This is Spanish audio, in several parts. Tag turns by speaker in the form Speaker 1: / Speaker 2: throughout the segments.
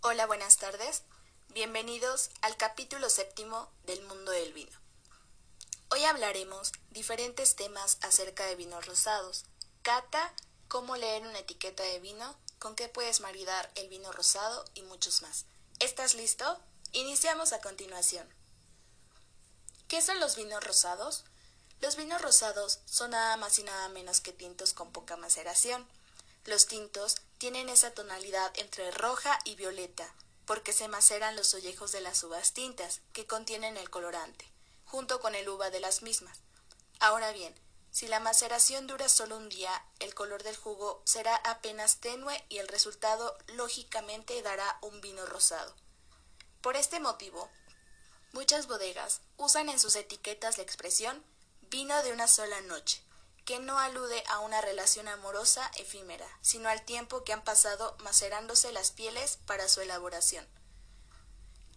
Speaker 1: Hola, buenas tardes. Bienvenidos al capítulo séptimo del mundo del vino. Hoy hablaremos diferentes temas acerca de vinos rosados, cata, cómo leer una etiqueta de vino, con qué puedes maridar el vino rosado y muchos más. ¿Estás listo? Iniciamos a continuación. ¿Qué son los vinos rosados? Los vinos rosados son nada más y nada menos que tintos con poca maceración. Los tintos tienen esa tonalidad entre roja y violeta, porque se maceran los ollejos de las uvas tintas, que contienen el colorante, junto con el uva de las mismas. Ahora bien, si la maceración dura solo un día, el color del jugo será apenas tenue y el resultado lógicamente dará un vino rosado. Por este motivo, muchas bodegas usan en sus etiquetas la expresión vino de una sola noche, que no alude a una relación amorosa efímera, sino al tiempo que han pasado macerándose las pieles para su elaboración.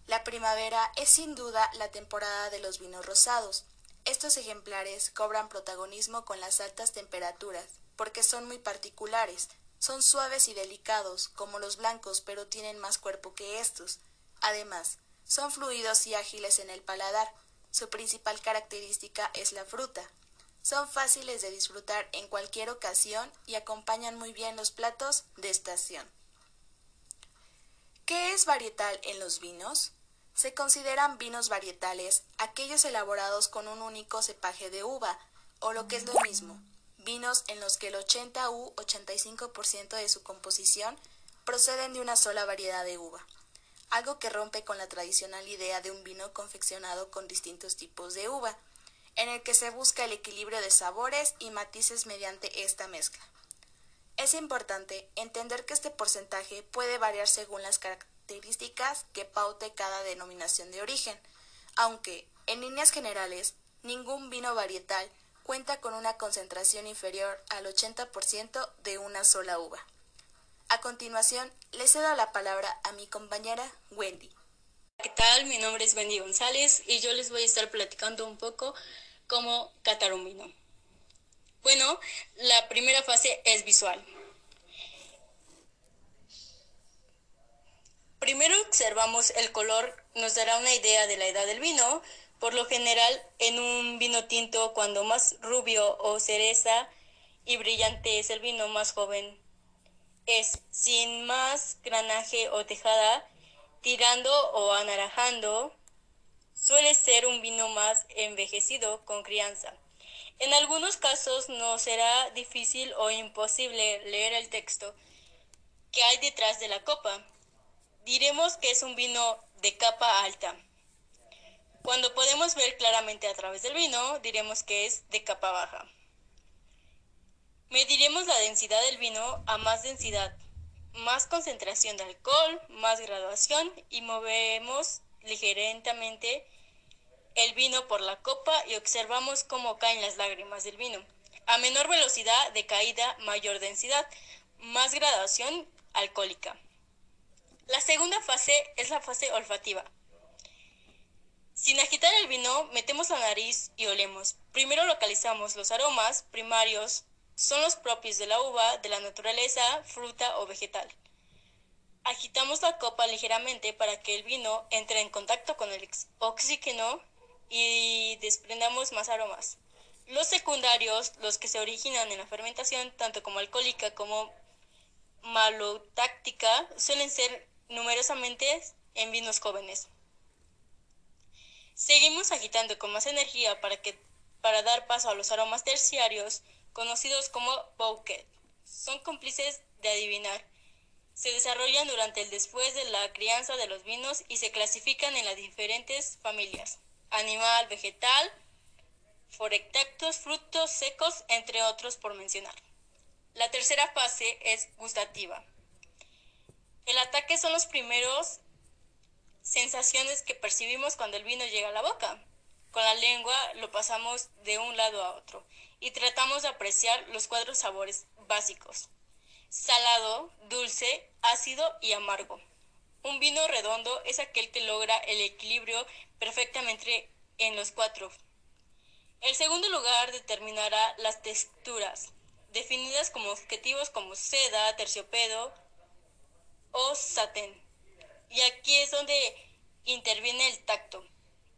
Speaker 1: La primavera es sin duda la temporada de los vinos rosados. Estos ejemplares cobran protagonismo con las altas temperaturas, porque son muy particulares, son suaves y delicados, como los blancos, pero tienen más cuerpo que estos. Además, son fluidos y ágiles en el paladar. Su principal característica es la fruta, son fáciles de disfrutar en cualquier ocasión y acompañan muy bien los platos de estación. ¿Qué es varietal en los vinos? Se consideran vinos varietales aquellos elaborados con un único cepaje de uva, o lo que es lo mismo, vinos en los que el 80 u 85% de su composición proceden de una sola variedad de uva, algo que rompe con la tradicional idea de un vino confeccionado con distintos tipos de uva, en el que se busca el equilibrio de sabores y matices mediante esta mezcla. Es importante entender que este porcentaje puede variar según las características que paute cada denominación de origen, aunque, en líneas generales, ningún vino varietal cuenta con una concentración inferior al 80% de una sola uva. A continuación, le cedo la palabra a mi compañera Wendy.
Speaker 2: ¿Qué tal? Mi nombre es Wendy González y yo les voy a estar platicando un poco cómo catar un vino. Bueno, la primera fase es visual. Primero observamos el color, nos dará una idea de la edad del vino. Por lo general, en un vino tinto, cuando más rubio o cereza y brillante es el vino, más joven es. Sin más granaje o tejada, tirando o anaranjando, suele ser un vino más envejecido con crianza. En algunos casos no será difícil o imposible leer el texto que hay detrás de la copa. Diremos que es un vino de capa alta. Cuando podemos ver claramente a través del vino, diremos que es de capa baja. Mediremos la densidad del vino a más densidad, más concentración de alcohol, más graduación y movemos ligeramente el vino por la copa y observamos cómo caen las lágrimas del vino. A menor velocidad de caída, mayor densidad, más graduación alcohólica. La segunda fase es la fase olfativa. Sin agitar el vino, metemos la nariz y olemos. Primero localizamos los aromas primarios son los propios de la uva, de la naturaleza, fruta o vegetal. Agitamos la copa ligeramente para que el vino entre en contacto con el oxígeno y desprendamos más aromas. Los secundarios, los que se originan en la fermentación, tanto como alcohólica como malotáctica, suelen ser numerosamente en vinos jóvenes. Seguimos agitando con más energía para, que, para dar paso a los aromas terciarios conocidos como bouquet. Son cómplices de adivinar. Se desarrollan durante el después de la crianza de los vinos y se clasifican en las diferentes familias. Animal, vegetal, forectactos, frutos secos, entre otros por mencionar. La tercera fase es gustativa. El ataque son los primeros sensaciones que percibimos cuando el vino llega a la boca. Con la lengua lo pasamos de un lado a otro y tratamos de apreciar los cuatro sabores básicos. Salado, dulce, ácido y amargo. Un vino redondo es aquel que logra el equilibrio perfectamente en los cuatro. El segundo lugar determinará las texturas, definidas como objetivos como seda, terciopelo o satén. Y aquí es donde interviene el tacto.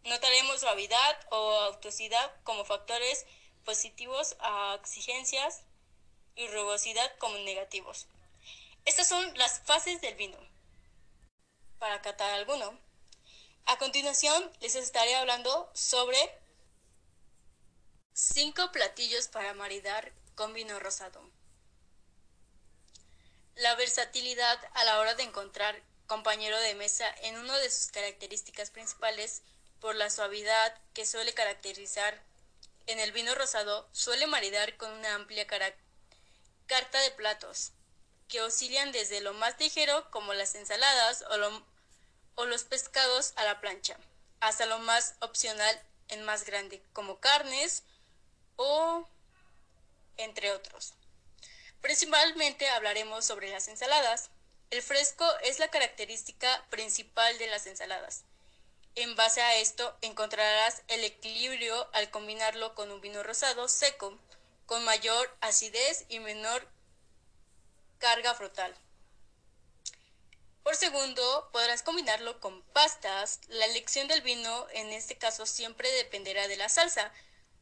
Speaker 2: Notaremos suavidad o autosidad como factores positivos a exigencias y rugosidad como negativos. Estas son las fases del vino. Para catar alguno. A continuación les estaré hablando sobre cinco platillos para maridar con vino rosado. La versatilidad a la hora de encontrar compañero de mesa en una de sus características principales por la suavidad que suele caracterizar en el vino rosado suele maridar con una amplia carta de platos que oscilan desde lo más ligero como las ensaladas o, o los pescados a la plancha hasta lo más opcional en más grande como carnes o entre otros. Principalmente hablaremos sobre las ensaladas. El fresco es la característica principal de las ensaladas. En base a esto encontrarás el equilibrio al combinarlo con un vino rosado seco, con mayor acidez y menor carga frutal. Por segundo, podrás combinarlo con pastas. La elección del vino en este caso siempre dependerá de la salsa.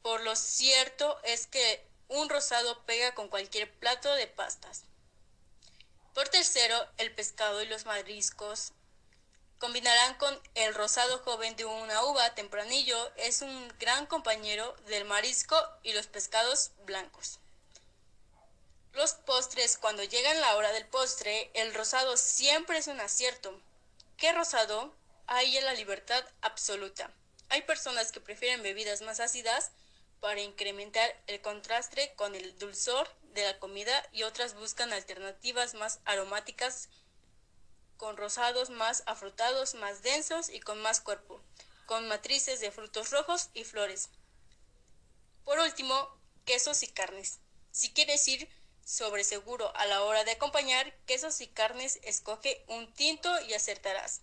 Speaker 2: Por lo cierto es que un rosado pega con cualquier plato de pastas. Por tercero, el pescado y los mariscos combinarán con el rosado joven de una uva tempranillo. Es un gran compañero del marisco y los pescados blancos. Los postres, cuando llegan la hora del postre, el rosado siempre es un acierto. ¿Qué rosado? Hay en la libertad absoluta. Hay personas que prefieren bebidas más ácidas para incrementar el contraste con el dulzor de la comida y otras buscan alternativas más aromáticas con rosados más afrutados, más densos y con más cuerpo, con matrices de frutos rojos y flores. Por último, quesos y carnes. Si quieres ir sobre seguro a la hora de acompañar quesos y carnes, escoge un tinto y acertarás.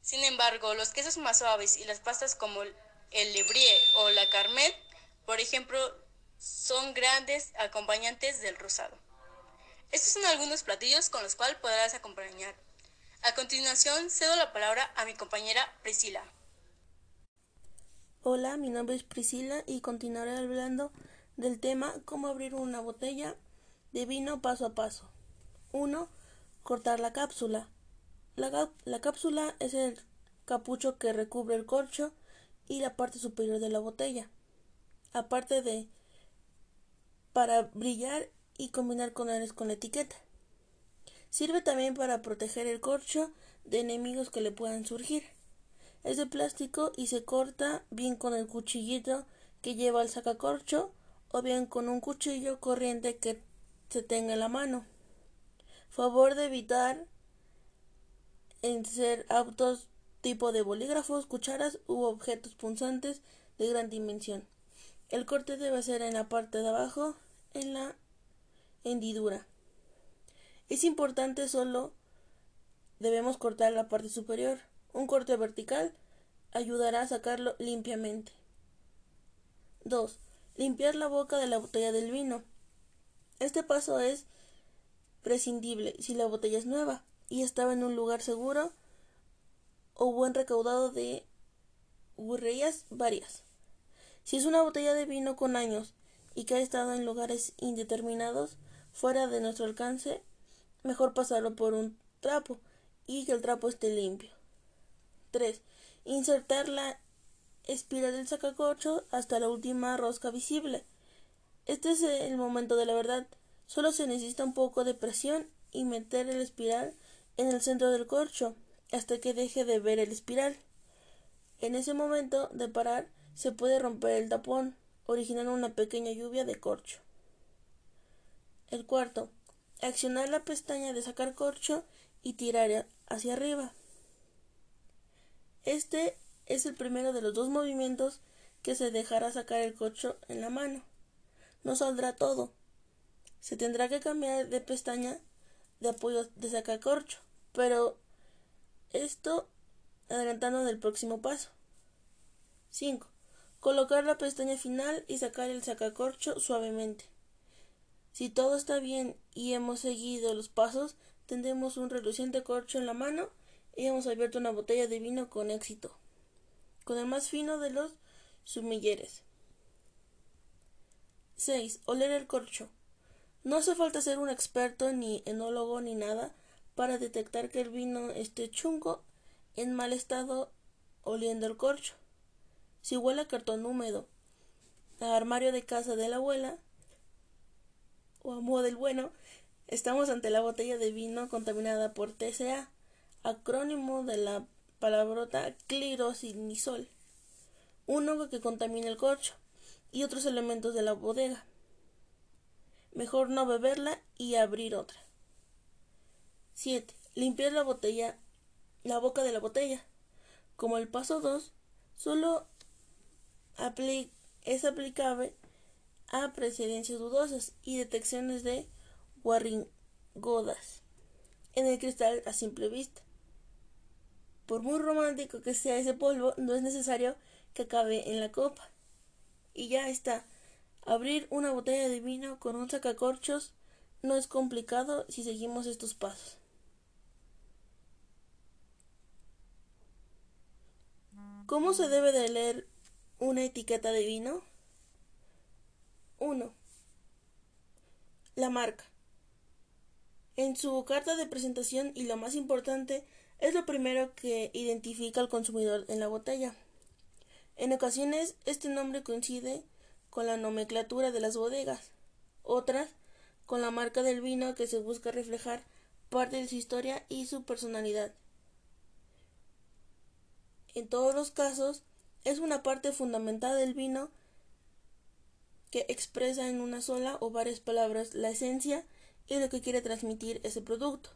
Speaker 2: Sin embargo, los quesos más suaves y las pastas como el lebrie o la carmet por ejemplo, son grandes acompañantes del rosado. Estos son algunos platillos con los cuales podrás acompañar. A continuación, cedo la palabra a mi compañera Priscila.
Speaker 3: Hola, mi nombre es Priscila y continuaré hablando del tema cómo abrir una botella de vino paso a paso. 1. Cortar la cápsula. La, la cápsula es el capucho que recubre el corcho y la parte superior de la botella aparte de para brillar y combinar colores con la etiqueta. Sirve también para proteger el corcho de enemigos que le puedan surgir. Es de plástico y se corta bien con el cuchillito que lleva el sacacorcho o bien con un cuchillo corriente que se tenga en la mano. Favor de evitar en ser autos tipo de bolígrafos, cucharas u objetos punzantes de gran dimensión. El corte debe ser en la parte de abajo, en la hendidura. Es importante solo debemos cortar la parte superior. Un corte vertical ayudará a sacarlo limpiamente. 2. Limpiar la boca de la botella del vino. Este paso es prescindible si la botella es nueva y estaba en un lugar seguro o buen recaudado de burrerías varias. Si es una botella de vino con años y que ha estado en lugares indeterminados, fuera de nuestro alcance, mejor pasarlo por un trapo y que el trapo esté limpio. 3. Insertar la espiral del sacacorcho hasta la última rosca visible. Este es el momento de la verdad. Solo se necesita un poco de presión y meter el espiral en el centro del corcho hasta que deje de ver el espiral. En ese momento de parar se puede romper el tapón, originando una pequeña lluvia de corcho. El cuarto, accionar la pestaña de sacar corcho y tirar hacia arriba. Este es el primero de los dos movimientos que se dejará sacar el corcho en la mano. No saldrá todo. Se tendrá que cambiar de pestaña de apoyo de sacar corcho, pero esto adelantando del próximo paso. 5. Colocar la pestaña final y sacar el sacacorcho suavemente. Si todo está bien y hemos seguido los pasos, tendremos un reluciente corcho en la mano y hemos abierto una botella de vino con éxito, con el más fino de los sumilleres. 6. Oler el corcho. No hace falta ser un experto ni enólogo ni nada para detectar que el vino esté chungo, en mal estado, oliendo el corcho. Si huele a cartón húmedo, a armario de casa de la abuela o a modo del bueno, estamos ante la botella de vino contaminada por TCA, acrónimo de la palabrota clirosinizol, un hongo que contamina el corcho y otros elementos de la bodega. Mejor no beberla y abrir otra. 7. Limpiar la botella, la boca de la botella. Como el paso 2, solo es aplicable a precedencias dudosas y detecciones de guarringodas en el cristal a simple vista. Por muy romántico que sea ese polvo, no es necesario que acabe en la copa. Y ya está. Abrir una botella de vino con un sacacorchos no es complicado si seguimos estos pasos. ¿Cómo se debe de leer una etiqueta de vino? 1. La marca. En su carta de presentación y lo más importante es lo primero que identifica al consumidor en la botella. En ocasiones este nombre coincide con la nomenclatura de las bodegas, otras con la marca del vino que se busca reflejar parte de su historia y su personalidad. En todos los casos, es una parte fundamental del vino que expresa en una sola o varias palabras la esencia y lo que quiere transmitir ese producto.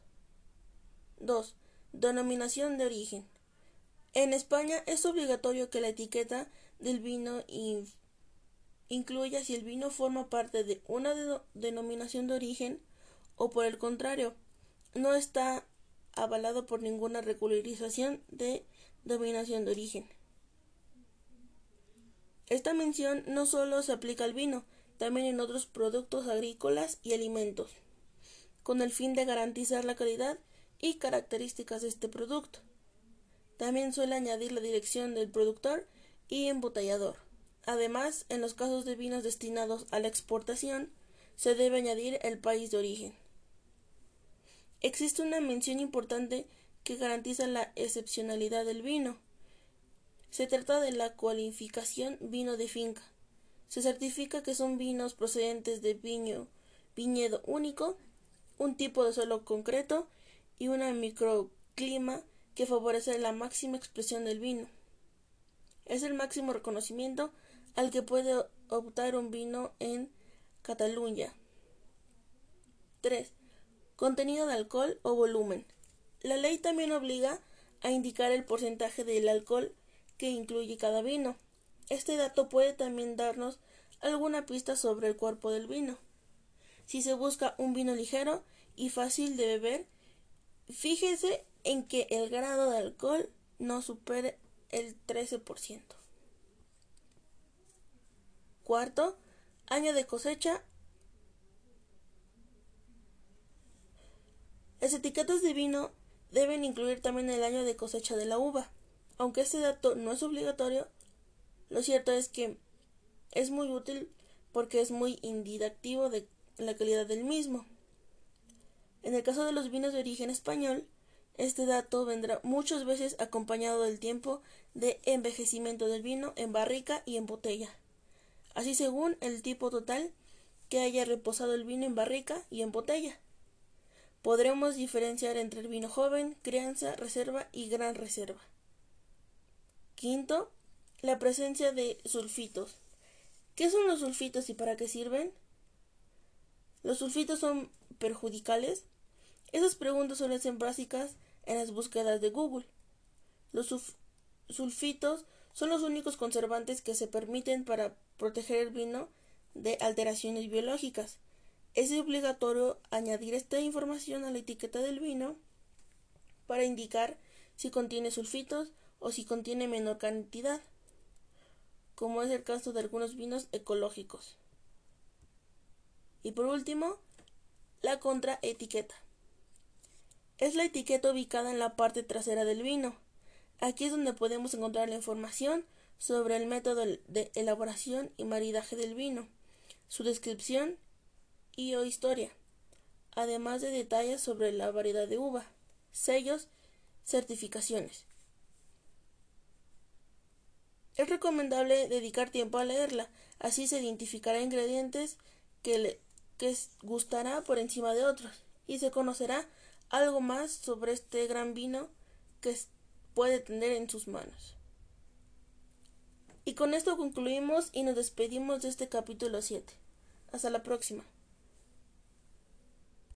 Speaker 3: 2. Denominación de origen. En España es obligatorio que la etiqueta del vino incluya si el vino forma parte de una denominación de origen o por el contrario, no está avalado por ninguna regularización de denominación de origen. Esta mención no solo se aplica al vino, también en otros productos agrícolas y alimentos, con el fin de garantizar la calidad y características de este producto. También suele añadir la dirección del productor y embotellador. Además, en los casos de vinos destinados a la exportación, se debe añadir el país de origen. Existe una mención importante que garantiza la excepcionalidad del vino. Se trata de la cualificación vino de finca. Se certifica que son vinos procedentes de viñedo único, un tipo de suelo concreto y un microclima que favorece la máxima expresión del vino. Es el máximo reconocimiento al que puede optar un vino en Cataluña. 3. Contenido de alcohol o volumen. La ley también obliga a indicar el porcentaje del alcohol que incluye cada vino. Este dato puede también darnos alguna pista sobre el cuerpo del vino. Si se busca un vino ligero y fácil de beber, fíjese en que el grado de alcohol no supere el 13%. Cuarto, año de cosecha. Las etiquetas de vino deben incluir también el año de cosecha de la uva. Aunque este dato no es obligatorio, lo cierto es que es muy útil porque es muy indicativo de la calidad del mismo. En el caso de los vinos de origen español, este dato vendrá muchas veces acompañado del tiempo de envejecimiento del vino en barrica y en botella, así según el tipo total que haya reposado el vino en barrica y en botella. Podremos diferenciar entre el vino joven, crianza, reserva y gran reserva. Quinto, la presencia de sulfitos. ¿Qué son los sulfitos y para qué sirven? ¿Los sulfitos son perjudicales? Esas preguntas suelen ser básicas en las búsquedas de Google. Los sulfitos son los únicos conservantes que se permiten para proteger el vino de alteraciones biológicas. Es obligatorio añadir esta información a la etiqueta del vino para indicar si contiene sulfitos o si contiene menor cantidad, como es el caso de algunos vinos ecológicos. Y por último, la contraetiqueta. Es la etiqueta ubicada en la parte trasera del vino. Aquí es donde podemos encontrar la información sobre el método de elaboración y maridaje del vino, su descripción y o historia, además de detalles sobre la variedad de uva, sellos, certificaciones. Es recomendable dedicar tiempo a leerla, así se identificará ingredientes que, le, gustará por encima de otros y se conocerá algo más sobre este gran vino que puede tener en sus manos. Y con esto concluimos y nos despedimos de este capítulo 7. Hasta la próxima.